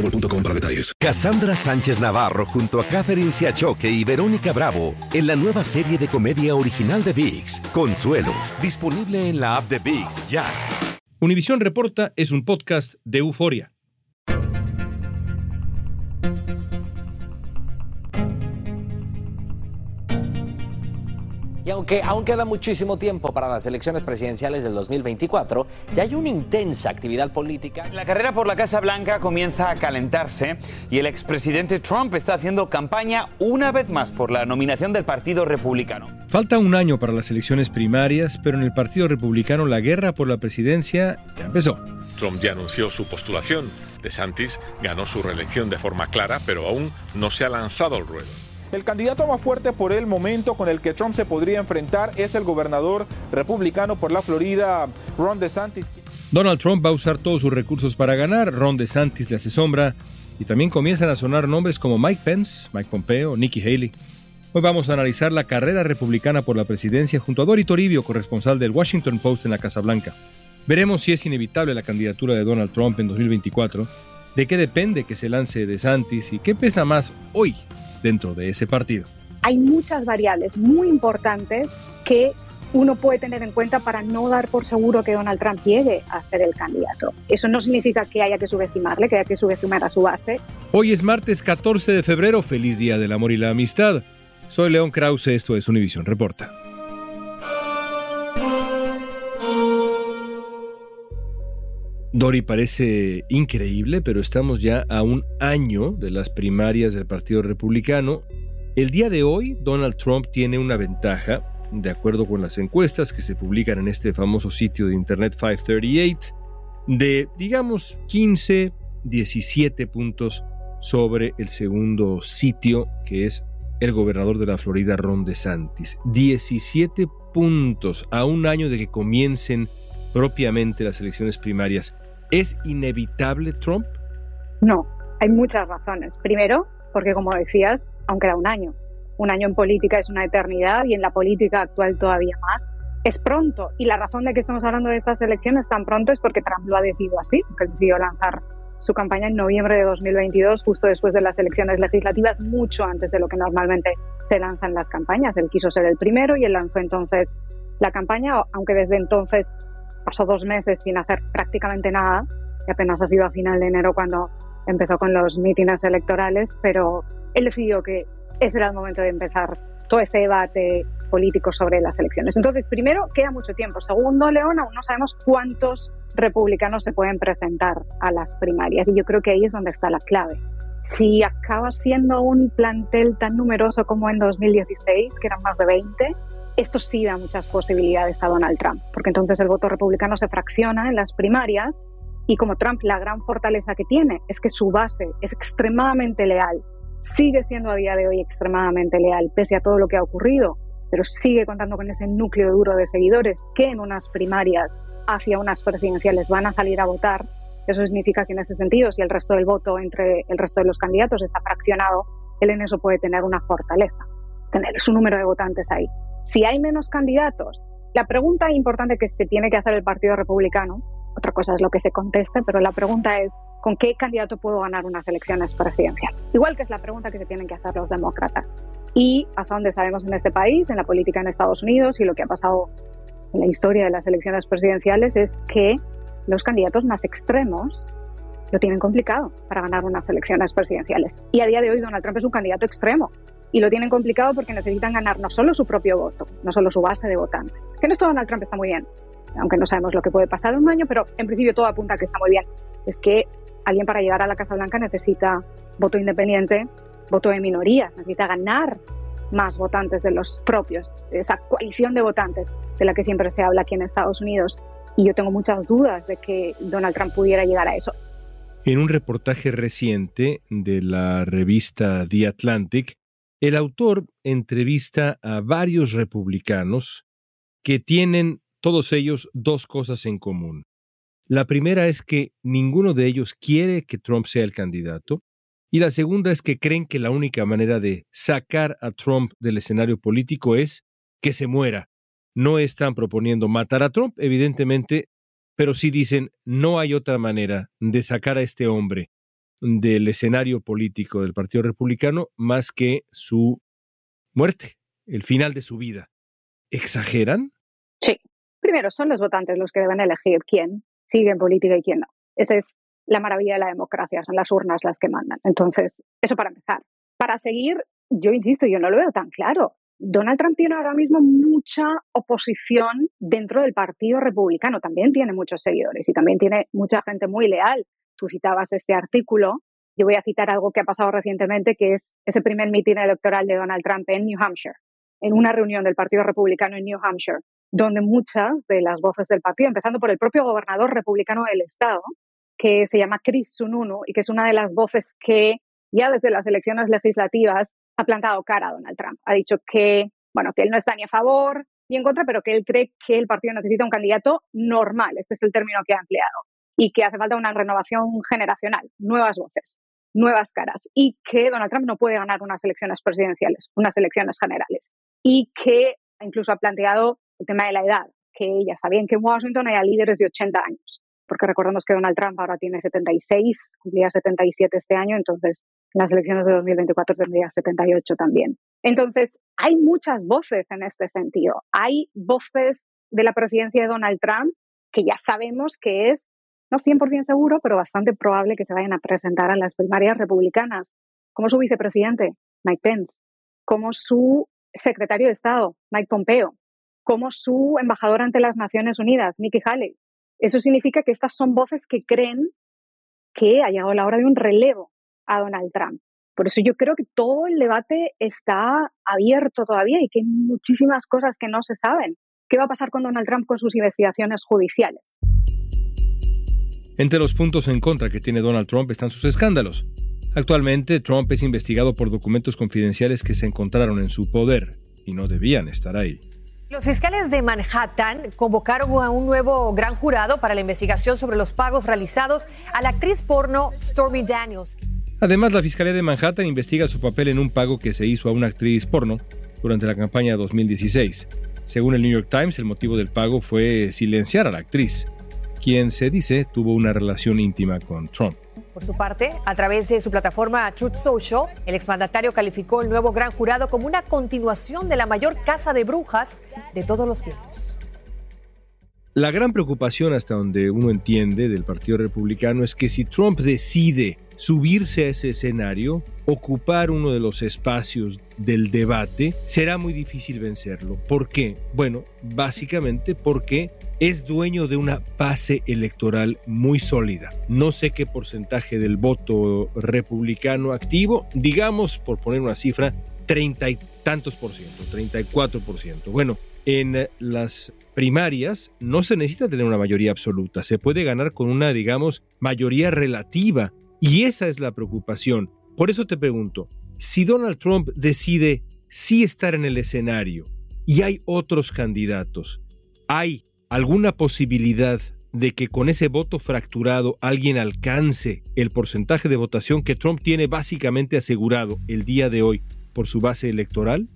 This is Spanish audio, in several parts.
boostmobile.com para detalles. Cassandra Sánchez Navarro junto a Catherine Siachoque y Verónica Bravo en la nueva serie de comedia original de VIX, Consuelo, disponible en la app de VIX ya. Univisión Reporta es un podcast de euforia. Y aunque aún queda muchísimo tiempo para las elecciones presidenciales del 2024, ya hay una intensa actividad política. La carrera por la Casa Blanca comienza a calentarse y el expresidente Trump está haciendo campaña una vez más por la nominación del Partido Republicano. Falta un año para las elecciones primarias, pero en el Partido Republicano la guerra por la presidencia ya empezó. Trump ya anunció su postulación. DeSantis ganó su reelección de forma clara, pero aún no se ha lanzado al ruedo. El candidato más fuerte por el momento con el que Trump se podría enfrentar es el gobernador republicano por la Florida, Ron DeSantis. Donald Trump va a usar todos sus recursos para ganar, Ron DeSantis le hace sombra y también comienzan a sonar nombres como Mike Pence, Mike Pompeo, Nikki Haley. Hoy vamos a analizar la carrera republicana por la presidencia junto a Dori Toribio, corresponsal del Washington Post en la Casa Blanca. Veremos si es inevitable la candidatura de Donald Trump en 2024, de qué depende que se lance DeSantis y qué pesa más hoy dentro de ese partido. Hay muchas variables muy importantes que uno puede tener en cuenta para no dar por seguro que Donald Trump llegue a ser el candidato. Eso no significa que haya que subestimarle, que haya que subestimar a su base. Hoy es martes 14 de febrero, feliz Día del Amor y la Amistad. Soy León Krause, esto es Univision Reporta. Dori parece increíble, pero estamos ya a un año de las primarias del Partido Republicano. El día de hoy, Donald Trump tiene una ventaja, de acuerdo con las encuestas que se publican en este famoso sitio de Internet 538, de, digamos, 15, 17 puntos sobre el segundo sitio, que es el gobernador de la Florida, Ron DeSantis. 17 puntos a un año de que comiencen propiamente las elecciones primarias. ¿Es inevitable Trump? No, hay muchas razones. Primero, porque como decías, aún queda un año. Un año en política es una eternidad y en la política actual todavía más. Es pronto y la razón de que estamos hablando de estas elecciones tan pronto es porque Trump lo ha decidido así, porque decidió lanzar su campaña en noviembre de 2022, justo después de las elecciones legislativas, mucho antes de lo que normalmente se lanzan las campañas. Él quiso ser el primero y él lanzó entonces la campaña, aunque desde entonces pasó dos meses sin hacer prácticamente nada, y apenas ha sido a final de enero cuando empezó con los mítines electorales, pero él decidió que ese era el momento de empezar todo este debate político sobre las elecciones. Entonces, primero, queda mucho tiempo. Segundo, León, aún no sabemos cuántos republicanos se pueden presentar a las primarias y yo creo que ahí es donde está la clave. Si acaba siendo un plantel tan numeroso como en 2016, que eran más de 20, esto sí da muchas posibilidades a Donald Trump, porque entonces el voto republicano se fracciona en las primarias y como Trump la gran fortaleza que tiene es que su base es extremadamente leal, sigue siendo a día de hoy extremadamente leal pese a todo lo que ha ocurrido, pero sigue contando con ese núcleo duro de seguidores que en unas primarias hacia unas presidenciales van a salir a votar. Eso significa que en ese sentido, si el resto del voto entre el resto de los candidatos está fraccionado, él en eso puede tener una fortaleza, tener su número de votantes ahí. Si hay menos candidatos, la pregunta importante que se tiene que hacer el Partido Republicano, otra cosa es lo que se conteste, pero la pregunta es, ¿con qué candidato puedo ganar unas elecciones presidenciales? Igual que es la pregunta que se tienen que hacer los demócratas. Y hasta donde sabemos en este país, en la política en Estados Unidos y lo que ha pasado en la historia de las elecciones presidenciales es que los candidatos más extremos lo tienen complicado para ganar unas elecciones presidenciales. Y a día de hoy Donald Trump es un candidato extremo. Y lo tienen complicado porque necesitan ganar no solo su propio voto, no solo su base de votantes. Que en esto Donald Trump está muy bien, aunque no sabemos lo que puede pasar en un año, pero en principio todo apunta a que está muy bien. Es que alguien para llegar a la Casa Blanca necesita voto independiente, voto de minoría, necesita ganar más votantes de los propios, esa coalición de votantes de la que siempre se habla aquí en Estados Unidos. Y yo tengo muchas dudas de que Donald Trump pudiera llegar a eso. En un reportaje reciente de la revista The Atlantic, el autor entrevista a varios republicanos que tienen todos ellos dos cosas en común. La primera es que ninguno de ellos quiere que Trump sea el candidato y la segunda es que creen que la única manera de sacar a Trump del escenario político es que se muera. No están proponiendo matar a Trump, evidentemente, pero sí dicen no hay otra manera de sacar a este hombre del escenario político del Partido Republicano más que su muerte, el final de su vida. ¿Exageran? Sí. Primero, son los votantes los que deben elegir quién sigue en política y quién no. Esa es la maravilla de la democracia, son las urnas las que mandan. Entonces, eso para empezar. Para seguir, yo insisto, yo no lo veo tan claro. Donald Trump tiene ahora mismo mucha oposición dentro del Partido Republicano, también tiene muchos seguidores y también tiene mucha gente muy leal. Tú citabas este artículo, yo voy a citar algo que ha pasado recientemente, que es ese primer mitin electoral de Donald Trump en New Hampshire, en una reunión del Partido Republicano en New Hampshire, donde muchas de las voces del partido, empezando por el propio gobernador republicano del estado, que se llama Chris Sununu y que es una de las voces que ya desde las elecciones legislativas ha plantado cara a Donald Trump. Ha dicho que, bueno, que él no está ni a favor ni en contra, pero que él cree que el partido necesita un candidato normal, este es el término que ha empleado, y que hace falta una renovación generacional, nuevas voces, nuevas caras, y que Donald Trump no puede ganar unas elecciones presidenciales, unas elecciones generales, y que incluso ha planteado el tema de la edad, que ya está bien que en Washington haya líderes de 80 años, porque recordemos que Donald Trump ahora tiene 76, cumplía 77 este año, entonces en las elecciones de 2024 tendría 78 también. Entonces, hay muchas voces en este sentido. Hay voces de la presidencia de Donald Trump que ya sabemos que es, no 100% seguro, pero bastante probable que se vayan a presentar a las primarias republicanas, como su vicepresidente, Mike Pence, como su secretario de Estado, Mike Pompeo, como su embajador ante las Naciones Unidas, Nikki Haley, eso significa que estas son voces que creen que ha llegado la hora de un relevo a Donald Trump. Por eso yo creo que todo el debate está abierto todavía y que hay muchísimas cosas que no se saben. ¿Qué va a pasar con Donald Trump con sus investigaciones judiciales? Entre los puntos en contra que tiene Donald Trump están sus escándalos. Actualmente, Trump es investigado por documentos confidenciales que se encontraron en su poder y no debían estar ahí. Los fiscales de Manhattan convocaron a un nuevo gran jurado para la investigación sobre los pagos realizados a la actriz porno Stormy Daniels. Además, la Fiscalía de Manhattan investiga su papel en un pago que se hizo a una actriz porno durante la campaña 2016. Según el New York Times, el motivo del pago fue silenciar a la actriz, quien se dice tuvo una relación íntima con Trump. Por su parte, a través de su plataforma Truth Social, el exmandatario calificó el nuevo gran jurado como una continuación de la mayor casa de brujas de todos los tiempos. La gran preocupación hasta donde uno entiende del Partido Republicano es que si Trump decide subirse a ese escenario, ocupar uno de los espacios del debate, será muy difícil vencerlo. ¿Por qué? Bueno, básicamente porque es dueño de una base electoral muy sólida. No sé qué porcentaje del voto republicano activo, digamos, por poner una cifra, treinta y tantos por ciento, 34 por ciento. Bueno, en las primarias no se necesita tener una mayoría absoluta, se puede ganar con una, digamos, mayoría relativa. Y esa es la preocupación. Por eso te pregunto, si Donald Trump decide sí estar en el escenario y hay otros candidatos, ¿hay alguna posibilidad de que con ese voto fracturado alguien alcance el porcentaje de votación que Trump tiene básicamente asegurado el día de hoy por su base electoral?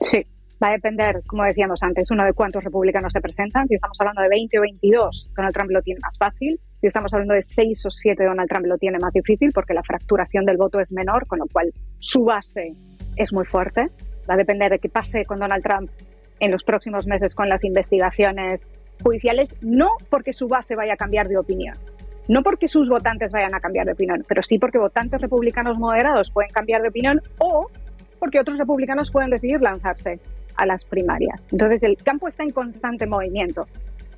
Sí, va a depender, como decíamos antes, uno de cuántos republicanos se presentan. Si estamos hablando de 20 o 22, Donald Trump lo tiene más fácil. Si estamos hablando de 6 o 7, Donald Trump lo tiene más difícil porque la fracturación del voto es menor, con lo cual su base es muy fuerte. Va a depender de qué pase con Donald Trump en los próximos meses con las investigaciones judiciales, no porque su base vaya a cambiar de opinión, No porque sus votantes vayan a cambiar de opinión, pero sí porque votantes republicanos moderados pueden cambiar de opinión o porque otros republicanos pueden decidir lanzarse a las primarias. Entonces el campo está en constante movimiento.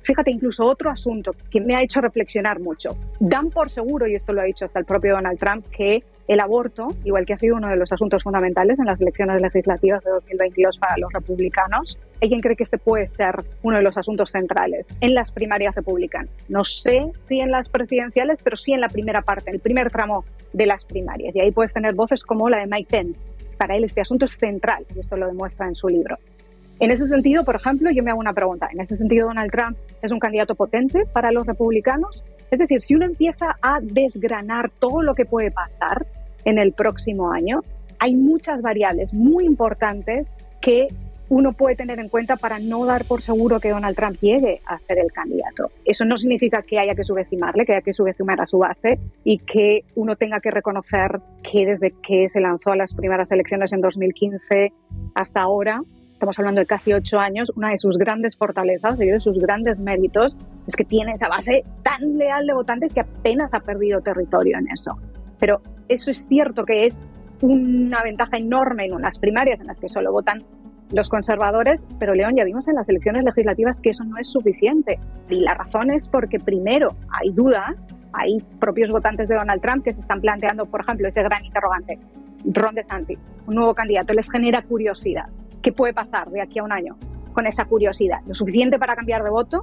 Fíjate, incluso otro asunto que me ha hecho reflexionar mucho. Dan por seguro, y esto lo ha dicho hasta el propio Donald Trump, que el aborto, igual que ha sido uno de los asuntos fundamentales en las elecciones legislativas de 2022 para los republicanos, hay quien cree que este puede ser uno de los asuntos centrales en las primarias republicanas. No sé si en las presidenciales, pero sí en la primera parte, en el primer tramo de las primarias. Y ahí puedes tener voces como la de Mike Pence. Para él este asunto es central, y esto lo demuestra en su libro. En ese sentido, por ejemplo, yo me hago una pregunta. En ese sentido, Donald Trump es un candidato potente para los republicanos. Es decir, si uno empieza a desgranar todo lo que puede pasar en el próximo año, hay muchas variables muy importantes que uno puede tener en cuenta para no dar por seguro que Donald Trump llegue a ser el candidato. Eso no significa que haya que subestimarle, que haya que subestimar a su base y que uno tenga que reconocer que desde que se lanzó a las primeras elecciones en 2015 hasta ahora, estamos hablando de casi ocho años, una de sus grandes fortalezas y de sus grandes méritos es que tiene esa base tan leal de votantes que apenas ha perdido territorio en eso. Pero eso es cierto que es una ventaja enorme en unas primarias en las que solo votan los conservadores, pero León, ya vimos en las elecciones legislativas que eso no es suficiente. Y la razón es porque primero hay dudas, hay propios votantes de Donald Trump que se están planteando, por ejemplo, ese gran interrogante, Ron DeSantis, un nuevo candidato, les genera curiosidad. ¿Qué puede pasar de aquí a un año con esa curiosidad? ¿Lo suficiente para cambiar de voto?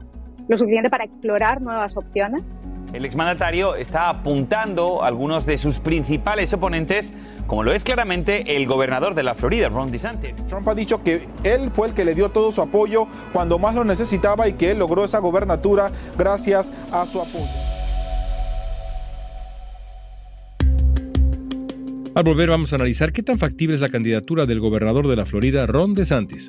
¿Lo suficiente para explorar nuevas opciones? El exmandatario está apuntando a algunos de sus principales oponentes, como lo es claramente el gobernador de la Florida, Ron DeSantis. Trump ha dicho que él fue el que le dio todo su apoyo cuando más lo necesitaba y que él logró esa gobernatura gracias a su apoyo. Al volver vamos a analizar qué tan factible es la candidatura del gobernador de la Florida, Ron DeSantis.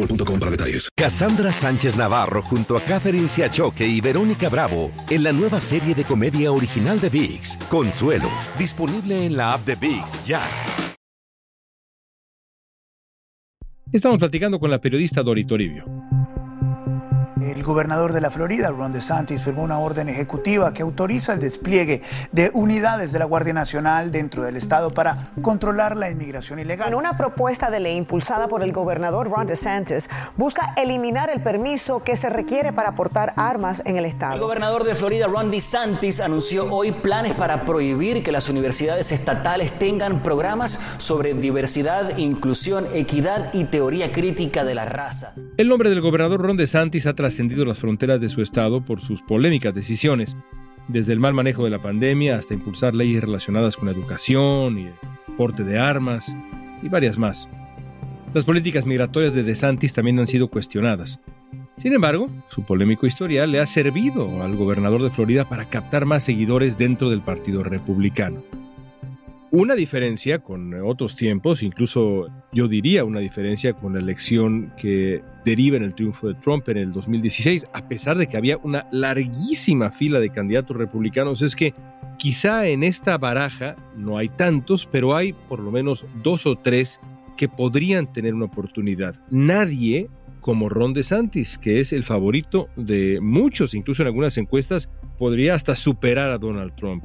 boostmobile.com para detalles. Cassandra Sánchez Navarro junto a Catherine Siachoque y Verónica Bravo en la nueva serie de comedia original de VIX, Consuelo, disponible en la app de VIX ya. Estamos platicando con la periodista Dori Toribio. El gobernador de la Florida, Ron DeSantis, firmó una orden ejecutiva que autoriza el despliegue de unidades de la Guardia Nacional dentro del estado para controlar la inmigración ilegal. En una propuesta de ley impulsada por el gobernador Ron DeSantis, busca eliminar el permiso que se requiere para portar armas en el estado. El gobernador de Florida, Ron DeSantis, anunció hoy planes para prohibir que las universidades estatales tengan programas sobre diversidad, inclusión, equidad y teoría crítica de la raza. El nombre del gobernador Ron DeSantis ha trascendido las fronteras de su estado por sus polémicas decisiones, desde el mal manejo de la pandemia hasta impulsar leyes relacionadas con la educación y el porte de armas y varias más. Las políticas migratorias de DeSantis también han sido cuestionadas. Sin embargo, su polémico historial le ha servido al gobernador de Florida para captar más seguidores dentro del Partido Republicano. Una diferencia con otros tiempos, incluso yo diría una diferencia con la elección que deriva en el triunfo de Trump en el 2016, a pesar de que había una larguísima fila de candidatos republicanos, es que quizá en esta baraja no hay tantos, pero hay por lo menos dos o tres que podrían tener una oportunidad. Nadie como Ron DeSantis, que es el favorito de muchos, incluso en algunas encuestas, podría hasta superar a Donald Trump.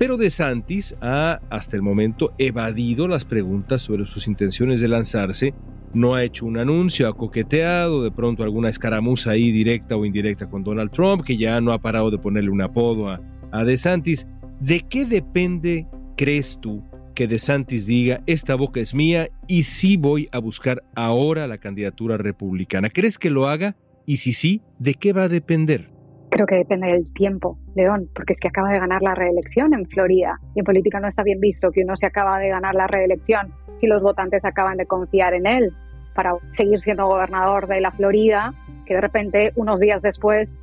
Pero DeSantis ha hasta el momento evadido las preguntas sobre sus intenciones de lanzarse no ha hecho un anuncio, ha coqueteado, de pronto alguna escaramuza ahí directa o indirecta con Donald Trump, que ya no ha parado de ponerle un apodo a, a DeSantis. ¿De qué depende, crees tú, que DeSantis diga, esta boca es mía y sí voy a buscar ahora la candidatura republicana? ¿Crees que lo haga? Y si sí, ¿de qué va a depender? Creo que depende del tiempo, León, porque es que acaba de ganar la reelección en Florida y en política no está bien visto que uno se acaba de ganar la reelección si los votantes acaban de confiar en él para seguir siendo gobernador de la Florida, que de repente unos días después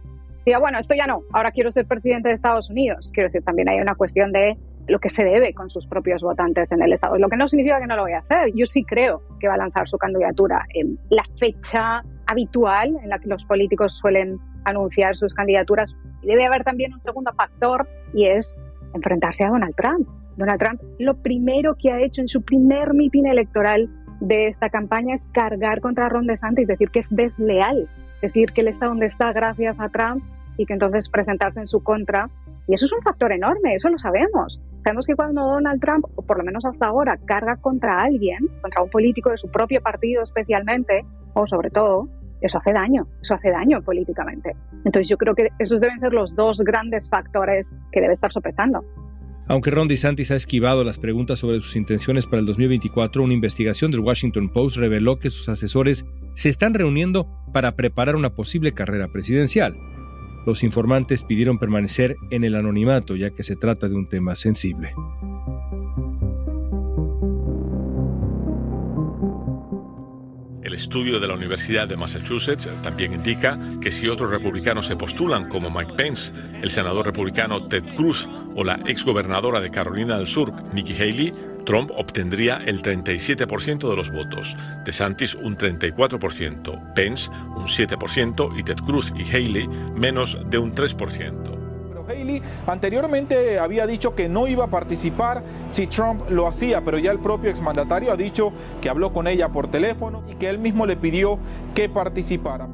diga, bueno, esto ya no, ahora quiero ser presidente de Estados Unidos. Quiero decir, también hay una cuestión de lo que se debe con sus propios votantes en el Estado, lo que no significa que no lo vaya a hacer. Yo sí creo que va a lanzar su candidatura en la fecha habitual en la que los políticos suelen anunciar sus candidaturas. Y debe haber también un segundo factor y es enfrentarse a Donald Trump. Donald Trump lo primero que ha hecho en su primer mitin electoral de esta campaña es cargar contra Ron DeSantis, decir que es desleal, decir que él está donde está gracias a Trump y que entonces presentarse en su contra. Y eso es un factor enorme, eso lo sabemos. Sabemos que cuando Donald Trump, o por lo menos hasta ahora, carga contra alguien, contra un político de su propio partido especialmente, o sobre todo, eso hace daño, eso hace daño políticamente. Entonces yo creo que esos deben ser los dos grandes factores que debe estar sopesando. Aunque Ron DeSantis ha esquivado las preguntas sobre sus intenciones para el 2024, una investigación del Washington Post reveló que sus asesores se están reuniendo para preparar una posible carrera presidencial. Los informantes pidieron permanecer en el anonimato ya que se trata de un tema sensible. El estudio de la Universidad de Massachusetts también indica que si otros republicanos se postulan como Mike Pence, el senador republicano Ted Cruz o la exgobernadora de Carolina del Sur, Nikki Haley, Trump obtendría el 37% de los votos, DeSantis un 34%, Pence un 7% y Ted Cruz y Haley menos de un 3%. Haley anteriormente había dicho que no iba a participar si Trump lo hacía, pero ya el propio exmandatario ha dicho que habló con ella por teléfono y que él mismo le pidió que participara.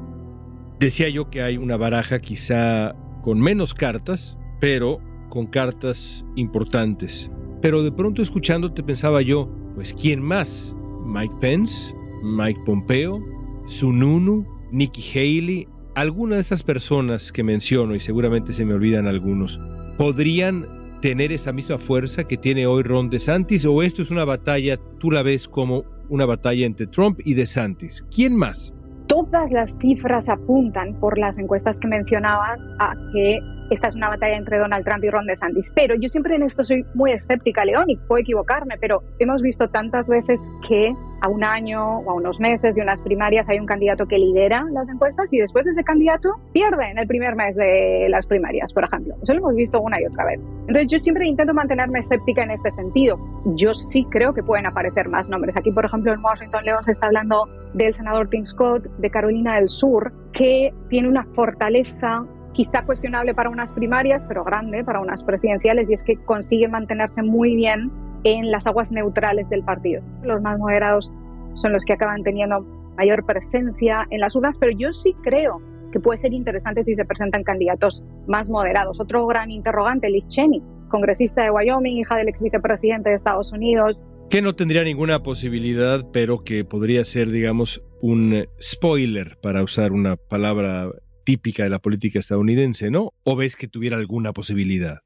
Decía yo que hay una baraja quizá con menos cartas, pero con cartas importantes. Pero de pronto escuchándote pensaba yo, pues ¿quién más? Mike Pence, Mike Pompeo, Sununu, Nikki Haley, alguna de estas personas que menciono, y seguramente se me olvidan algunos, podrían tener esa misma fuerza que tiene hoy Ron DeSantis o esto es una batalla, tú la ves como una batalla entre Trump y DeSantis? ¿Quién más? Todas las cifras apuntan por las encuestas que mencionabas a que esta es una batalla entre Donald Trump y Ron DeSantis. Pero yo siempre en esto soy muy escéptica, León, y puedo equivocarme, pero hemos visto tantas veces que a un año o a unos meses de unas primarias hay un candidato que lidera las encuestas y después ese candidato pierde en el primer mes de las primarias, por ejemplo. Eso lo hemos visto una y otra vez. Entonces yo siempre intento mantenerme escéptica en este sentido. Yo sí creo que pueden aparecer más nombres. Aquí, por ejemplo, en Washington, León se está hablando del senador Tim Scott de Carolina del Sur, que tiene una fortaleza quizá cuestionable para unas primarias, pero grande para unas presidenciales, y es que consigue mantenerse muy bien en las aguas neutrales del partido. Los más moderados son los que acaban teniendo mayor presencia en las urnas, pero yo sí creo que puede ser interesante si se presentan candidatos más moderados. Otro gran interrogante, Liz Cheney, congresista de Wyoming, hija del ex vicepresidente de Estados Unidos. Que no tendría ninguna posibilidad, pero que podría ser, digamos, un spoiler, para usar una palabra típica de la política estadounidense, ¿no? ¿O ves que tuviera alguna posibilidad?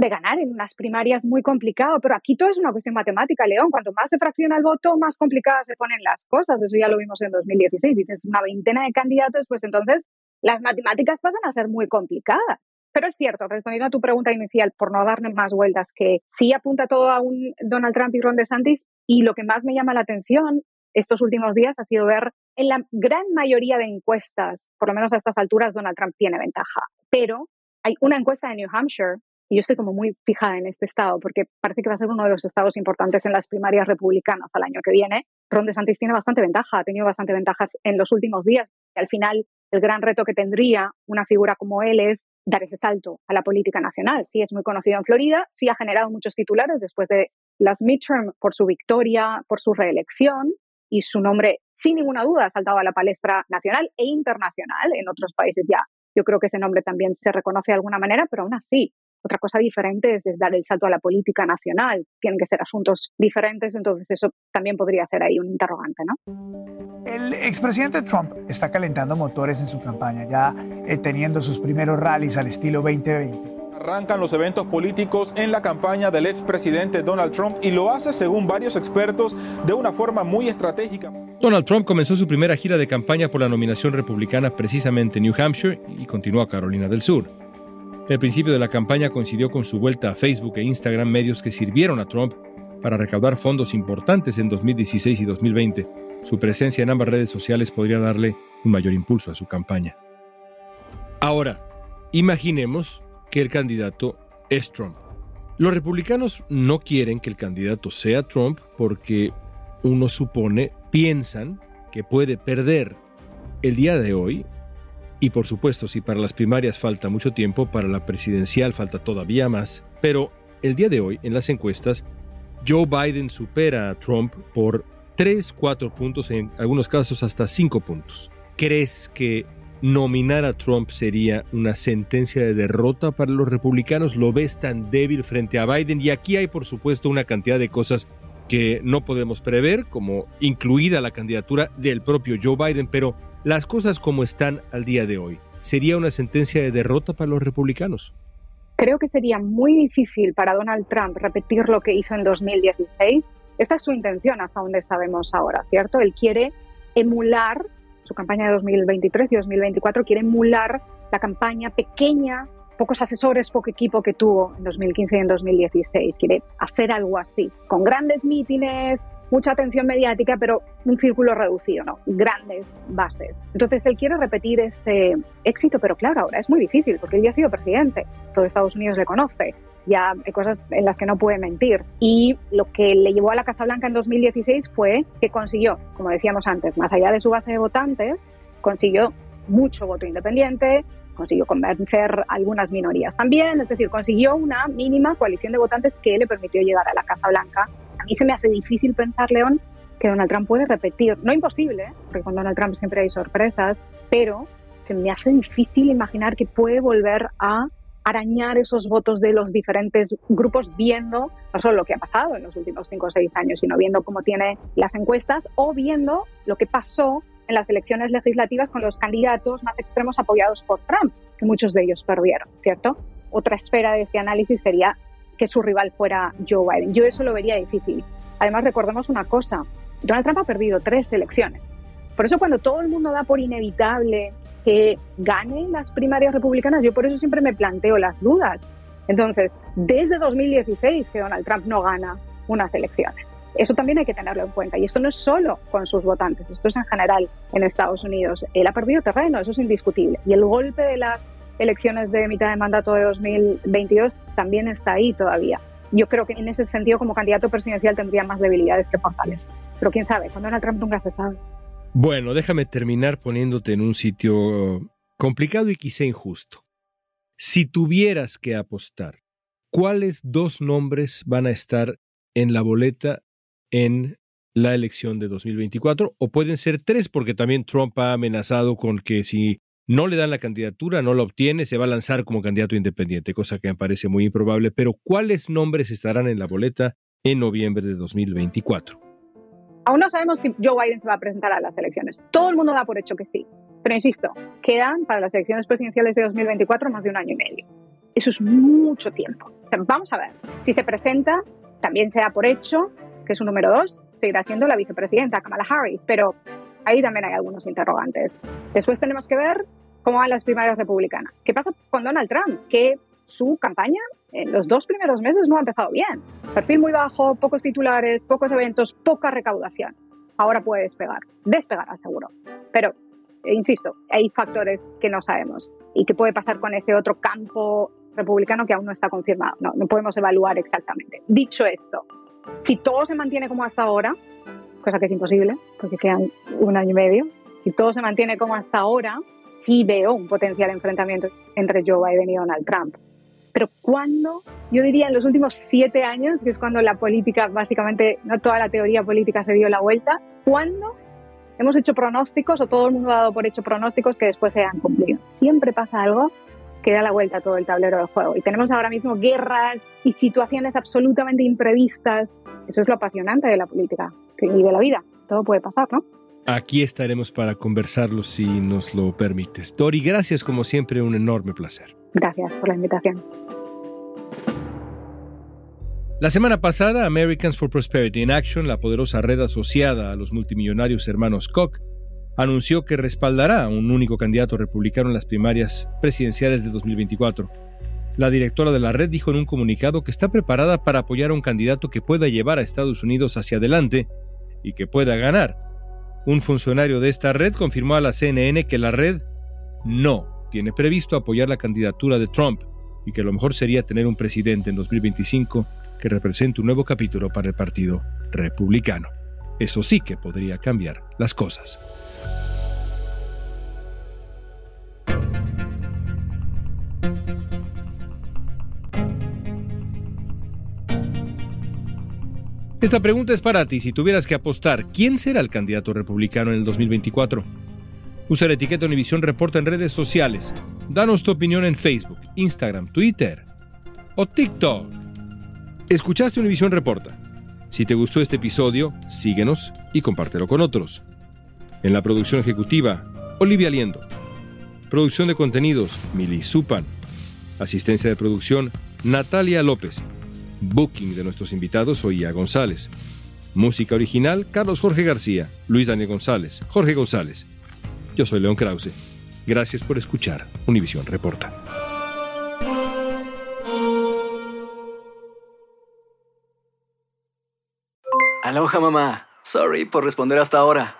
De ganar en unas primarias muy complicado, pero aquí todo es una cuestión matemática, León. Cuanto más se fracciona el voto, más complicadas se ponen las cosas. Eso ya lo vimos en 2016. Dices una veintena de candidatos, pues entonces las matemáticas pasan a ser muy complicadas. Pero es cierto, respondiendo a tu pregunta inicial, por no darle más vueltas, que sí apunta todo a un Donald Trump y Ron DeSantis, y lo que más me llama la atención estos últimos días ha sido ver en la gran mayoría de encuestas, por lo menos a estas alturas, Donald Trump tiene ventaja. Pero hay una encuesta de New Hampshire, y yo estoy como muy fijada en este estado, porque parece que va a ser uno de los estados importantes en las primarias republicanas al año que viene. Ron DeSantis tiene bastante ventaja, ha tenido bastante ventajas en los últimos días. Y al final, el gran reto que tendría una figura como él es dar ese salto a la política nacional. Sí es muy conocido en Florida, sí ha generado muchos titulares después de las midterm por su victoria, por su reelección, y su nombre, sin ninguna duda, ha saltado a la palestra nacional e internacional en otros países ya. Yo creo que ese nombre también se reconoce de alguna manera, pero aún así, Otra cosa diferente es dar el salto a la política nacional. Tienen que ser asuntos diferentes, entonces eso también podría ser ahí un interrogante, ¿no? El expresidente Trump está calentando motores en su campaña, ya eh, teniendo sus primeros rallies al estilo 2020. Arrancan los eventos políticos en la campaña del expresidente Donald Trump y lo hace, según varios expertos, de una forma muy estratégica. Donald Trump comenzó su primera gira de campaña por la nominación republicana precisamente en New Hampshire y continuó a Carolina del Sur. El principio de la campaña coincidió con su vuelta a Facebook e Instagram, medios que sirvieron a Trump para recaudar fondos importantes en 2016 y 2020. Su presencia en ambas redes sociales podría darle un mayor impulso a su campaña. Ahora, imaginemos que el candidato es Trump. Los republicanos no quieren que el candidato sea Trump porque uno supone, piensan que puede perder. El día de hoy, y por supuesto, si para las primarias falta mucho tiempo, para la presidencial falta todavía más. Pero el día de hoy, en las encuestas, Joe Biden supera a Trump por 3, 4 puntos, en algunos casos hasta 5 puntos. ¿Crees que nominar a Trump sería una sentencia de derrota para los republicanos? ¿Lo ves tan débil frente a Biden? Y aquí hay, por supuesto, una cantidad de cosas que no podemos prever, como incluida la candidatura del propio Joe Biden, pero las cosas como están al día de hoy, ¿sería una sentencia de derrota para los republicanos? Creo que sería muy difícil para Donald Trump repetir lo que hizo en 2016. Esta es su intención hasta donde sabemos ahora, ¿cierto? Él quiere emular su campaña de 2023 y 2024, quiere emular la campaña pequeña, pocos asesores, poco equipo que tuvo en 2015 y en 2016. Quiere hacer algo así, con grandes mítines, mucha atención mediática, pero un círculo reducido, ¿no? Grandes bases. Entonces él quiere repetir ese éxito, pero claro, ahora es muy difícil porque él ya ha sido presidente, todo Estados Unidos le conoce, ya hay cosas en las que no puede mentir. Y lo que le llevó a la Casa Blanca en 2016 fue que consiguió, como decíamos antes, más allá de su base de votantes, consiguió mucho voto independiente, consiguió convencer algunas minorías también, es decir, consiguió una mínima coalición de votantes que le permitió llegar a la Casa Blanca a mí se me hace difícil pensar, León, que Donald Trump puede repetir. No imposible, ¿eh? porque con Donald Trump siempre hay sorpresas, pero se me hace difícil imaginar que puede volver a arañar esos votos de los diferentes grupos viendo no solo lo que ha pasado en los últimos cinco o seis años, sino viendo cómo tiene las encuestas o viendo lo que pasó en las elecciones legislativas con los candidatos más extremos apoyados por Trump, que muchos de ellos perdieron, ¿cierto? Otra esfera de este análisis sería que su rival fuera Joe Biden. Yo eso lo vería difícil. Además, recordemos una cosa, Donald Trump ha perdido tres elecciones. Por eso cuando todo el mundo da por inevitable que gane las primarias republicanas, yo por eso siempre me planteo las dudas. Entonces, desde 2016 que Donald Trump no gana unas elecciones. Eso también hay que tenerlo en cuenta. Y esto no es solo con sus votantes, esto es en general en Estados Unidos. Él ha perdido terreno, eso es indiscutible. Y el golpe de las elecciones de mitad de mandato de 2022 también está ahí todavía. Yo creo que en ese sentido, como candidato presidencial, tendría más debilidades que fortalezas. Pero quién sabe, cuando Donald Trump nunca se sabe. Bueno, déjame terminar poniéndote en un sitio complicado y quizá injusto. Si tuvieras que apostar, ¿cuáles dos nombres van a estar en la boleta en la elección de 2024? O pueden ser tres, porque también Trump ha amenazado con que si no le dan la candidatura, no la obtiene, se va a lanzar como candidato independiente, cosa que me parece muy improbable. Pero ¿cuáles nombres estarán en la boleta en noviembre de 2024? Aún no sabemos si Joe Biden se va a presentar a las elecciones. Todo el mundo da por hecho que sí. Pero insisto, quedan para las elecciones presidenciales de 2024 más de un año y medio. Eso es mucho tiempo. Vamos a ver. Si se presenta, también se da por hecho que su número dos seguirá siendo la vicepresidenta Kamala Harris. Pero ahí también hay algunos interrogantes. Después tenemos que ver cómo van las primarias republicanas. ¿Qué pasa con Donald Trump? Que su campaña en los dos primeros meses no ha empezado bien. Perfil muy bajo, pocos titulares, pocos eventos, poca recaudación. Ahora puede despegar, despegar seguro. Pero, eh, insisto, hay factores que no sabemos. ¿Y qué puede pasar con ese otro campo republicano que aún no está confirmado? No, no podemos evaluar exactamente. Dicho esto, si todo se mantiene como hasta ahora, cosa que es imposible, porque quedan un año y medio. Si todo se mantiene como hasta ahora, sí veo un potencial enfrentamiento entre Joe Biden y Donald Trump. Pero ¿cuándo? Yo diría en los últimos siete años, que es cuando la política, básicamente, no toda la teoría política se dio la vuelta, ¿cuándo hemos hecho pronósticos o todo el mundo ha dado por hecho pronósticos que después se han cumplido? Siempre pasa algo que da la vuelta a todo el tablero de juego. Y tenemos ahora mismo guerras y situaciones absolutamente imprevistas. Eso es lo apasionante de la política y de la vida. Todo puede pasar, ¿no? Aquí estaremos para conversarlo si nos lo permites. Dori, gracias como siempre, un enorme placer. Gracias por la invitación. La semana pasada, Americans for Prosperity in Action, la poderosa red asociada a los multimillonarios hermanos Koch, anunció que respaldará a un único candidato republicano en las primarias presidenciales de 2024. La directora de la red dijo en un comunicado que está preparada para apoyar a un candidato que pueda llevar a Estados Unidos hacia adelante y que pueda ganar. Un funcionario de esta red confirmó a la CNN que la red no tiene previsto apoyar la candidatura de Trump y que lo mejor sería tener un presidente en 2025 que represente un nuevo capítulo para el Partido Republicano. Eso sí que podría cambiar las cosas. Esta pregunta es para ti. Si tuvieras que apostar, ¿quién será el candidato republicano en el 2024? Usa la etiqueta Univisión Reporta en redes sociales. Danos tu opinión en Facebook, Instagram, Twitter o TikTok. Escuchaste Univisión Reporta. Si te gustó este episodio, síguenos y compártelo con otros. En la producción ejecutiva, Olivia Liendo. Producción de contenidos, Mili Supan. Asistencia de producción, Natalia López. Booking de nuestros invitados, Oía González. Música original, Carlos Jorge García, Luis Daniel González, Jorge González. Yo soy León Krause. Gracias por escuchar Univisión Reporta. Aloha mamá. Sorry por responder hasta ahora.